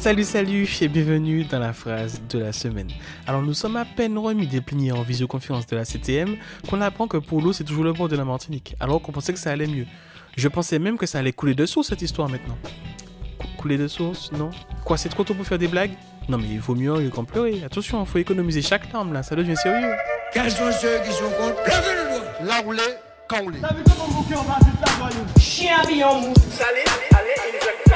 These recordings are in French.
Salut, salut et bienvenue dans la phrase de la semaine. Alors nous sommes à peine remis des plénières en visioconférence de la CTM qu'on apprend que pour l'eau c'est toujours le bord de la Martinique, alors qu'on pensait que ça allait mieux. Je pensais même que ça allait couler de source cette histoire maintenant. couler de source Non? Quoi, c'est trop tôt pour faire des blagues? Non mais il vaut mieux rire qu'en pleurer. Attention, il faut économiser chaque larme là, ça devient sérieux. Quels sont ceux qui sont contre? Levez le doigt Là où l'est, quand on l'est. Chien billon mou Salé, allez,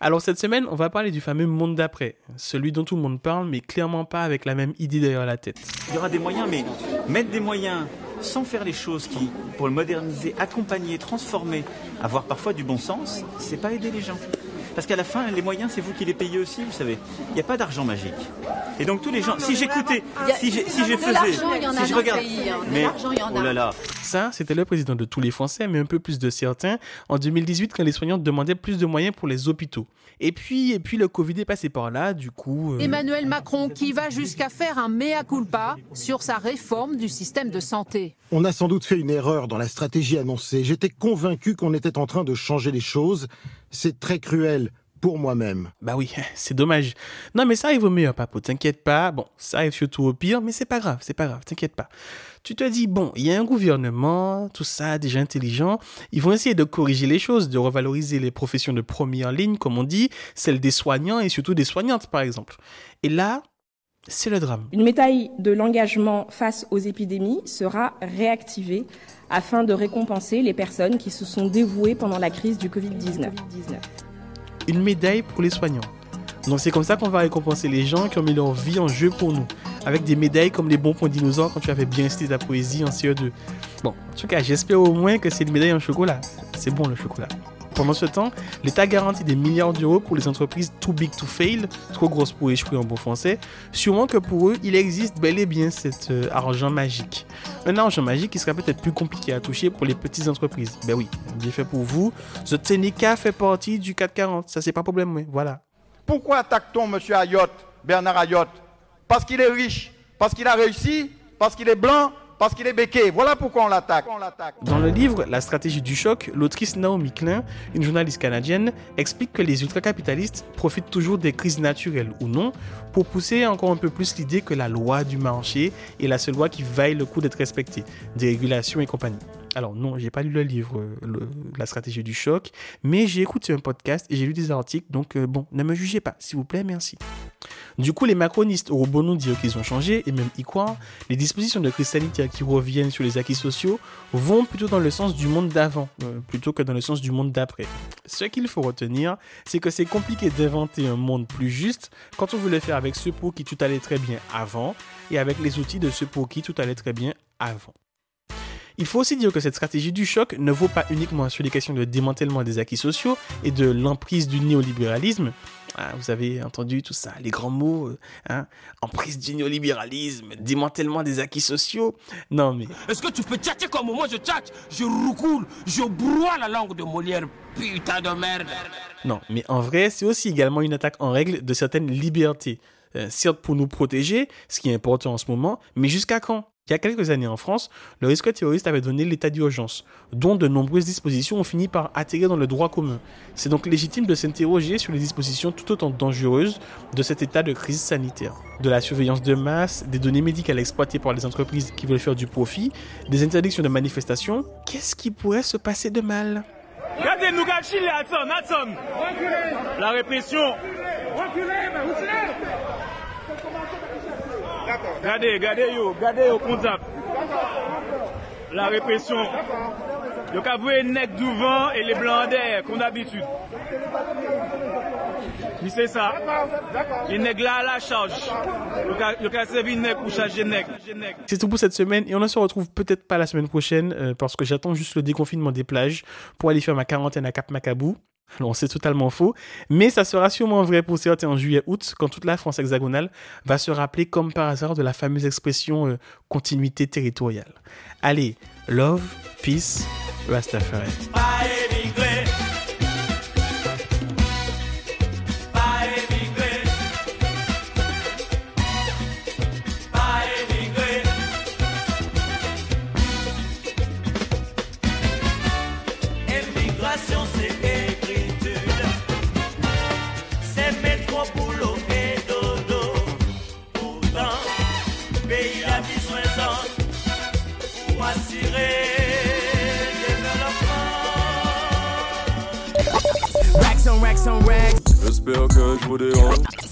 Alors cette semaine, on va parler du fameux monde d'après, celui dont tout le monde parle, mais clairement pas avec la même idée derrière la tête. Il y aura des moyens, mais mettre des moyens sans faire les choses qui, pour le moderniser, accompagner, transformer, avoir parfois du bon sens, c'est pas aider les gens. Parce qu'à la fin, les moyens, c'est vous qui les payez aussi, vous savez. Il n'y a pas d'argent magique. Et donc tous les gens, si j'écoutais, si je, si je faisais, l'argent, il y en a si je regarde, hein. Mais l'argent, il y en a. oh là là, Ça, c'était le président de tous les Français, mais un peu plus de certains, en 2018 quand les soignants demandaient plus de moyens pour les hôpitaux. Et puis, et puis le Covid est passé par là, du coup... euh, Emmanuel Macron qui va jusqu'à faire un mea culpa sur sa réforme du système de santé. On a sans doute fait une erreur dans la stratégie annoncée. J'étais convaincu qu'on était en train de changer les choses. C'est très cruel pour moi-même. Bah oui, c'est dommage. Non, mais ça arrive au meilleur, Papo, t'inquiète pas. Bon, ça arrive surtout au pire, mais c'est pas grave, c'est pas grave, t'inquiète pas. Tu te dis, bon, il y a un gouvernement, tout ça, déjà intelligent. Ils vont essayer de corriger les choses, de revaloriser les professions de première ligne, comme on dit, celles des soignants et surtout des soignantes, par exemple. Et là, c'est le drame. Une médaille de l'engagement face aux épidémies sera réactivée afin de récompenser les personnes qui se sont dévouées pendant la crise du Covid-19. Une médaille pour les soignants. Donc c'est comme ça qu'on va récompenser les gens qui ont mis leur vie en jeu pour nous. Avec des médailles comme les bons points dinosaures quand tu avais bien cité ta poésie en CE2. Bon, en tout cas, j'espère au moins que c'est une médaille en chocolat. C'est bon le chocolat. Pendant ce temps, l'État garantit des milliards d'euros pour les entreprises too big to fail, trop grosses pour échouer en bon français. Sûrement que pour eux, il existe bel et bien cet euh, argent magique. Un argent magique qui sera peut-être plus compliqué à toucher pour les petites entreprises. Ben oui, bien fait pour vous. The Tenica fait partie du 440, ça c'est pas problème, oui. voilà. Pourquoi attaque-t-on M. Ayotte, Bernard Ayotte? Parce qu'il est riche, parce qu'il a réussi, parce qu'il est blanc, parce qu'il est béqué. Voilà pourquoi on l'attaque. Dans le livre La stratégie du choc, l'autrice Naomi Klein, une journaliste canadienne, explique que les ultracapitalistes profitent toujours des crises naturelles ou non pour pousser encore un peu plus l'idée que la loi du marché est la seule loi qui vaille le coup d'être respectée, des régulations et compagnie. Alors non, j'ai pas lu le livre euh, La stratégie du choc, mais j'ai écouté un podcast et j'ai lu des articles, donc euh, bon, ne me jugez pas, s'il vous plaît, merci. Du coup, les macronistes auront beau nous dire qu'ils ont changé, et même y croire, les dispositions de crise qui reviennent sur les acquis sociaux vont plutôt dans le sens du monde d'avant, euh, plutôt que dans le sens du monde d'après. Ce qu'il faut retenir, c'est que c'est compliqué d'inventer un monde plus juste quand on veut le faire avec ceux pour qui tout allait très bien avant, et avec les outils de ceux pour qui tout allait très bien avant. Il faut aussi dire que cette stratégie du choc ne vaut pas uniquement sur les questions de démantèlement des acquis sociaux et de l'emprise du néolibéralisme. Ah, vous avez entendu tout ça, les grands mots, euh, hein, emprise du néolibéralisme, démantèlement des acquis sociaux. Non mais Est-ce que tu peux tchatcher comme moi je tchatche Je roucoule, je broie la langue de Molière, putain de merde Non, mais en vrai, c'est aussi également une attaque en règle de certaines libertés. Euh, certes pour nous protéger, ce qui est important en ce moment, mais jusqu'à quand? Il y a quelques années en France, le risque terroriste avait donné l'état d'urgence, dont de nombreuses dispositions ont fini par atterrir dans le droit commun. C'est donc légitime de s'interroger sur les dispositions tout autant dangereuses de cet état de crise sanitaire. De la surveillance de masse, des données médicales exploitées par les entreprises qui veulent faire du profit, des interdictions de manifestations, qu'est-ce qui pourrait se passer de mal? Regardez, nous gâchons les Hudson, Hudson. La répression. Regardez, regardez, yo, regardez, yo, comptable. La répression. Yo, qu'a voué nec devant et les blancs derrière, comme d'habitude. Mais c'est ça. Les nègres là à la charge. Yo, Yo, qu'a servi nègre pour charger nègre. C'est tout pour cette semaine et on ne se retrouve peut-être pas la semaine prochaine euh, parce que j'attends juste le déconfinement des plages pour aller faire ma quarantaine à Cap Macabou. C'est totalement faux, mais ça sera sûrement vrai pour certains en juillet-août quand toute la France hexagonale va se rappeler comme par hasard de la fameuse expression euh, continuité territoriale. Allez, love, peace, Rastafari. J'espère que je vous dérange.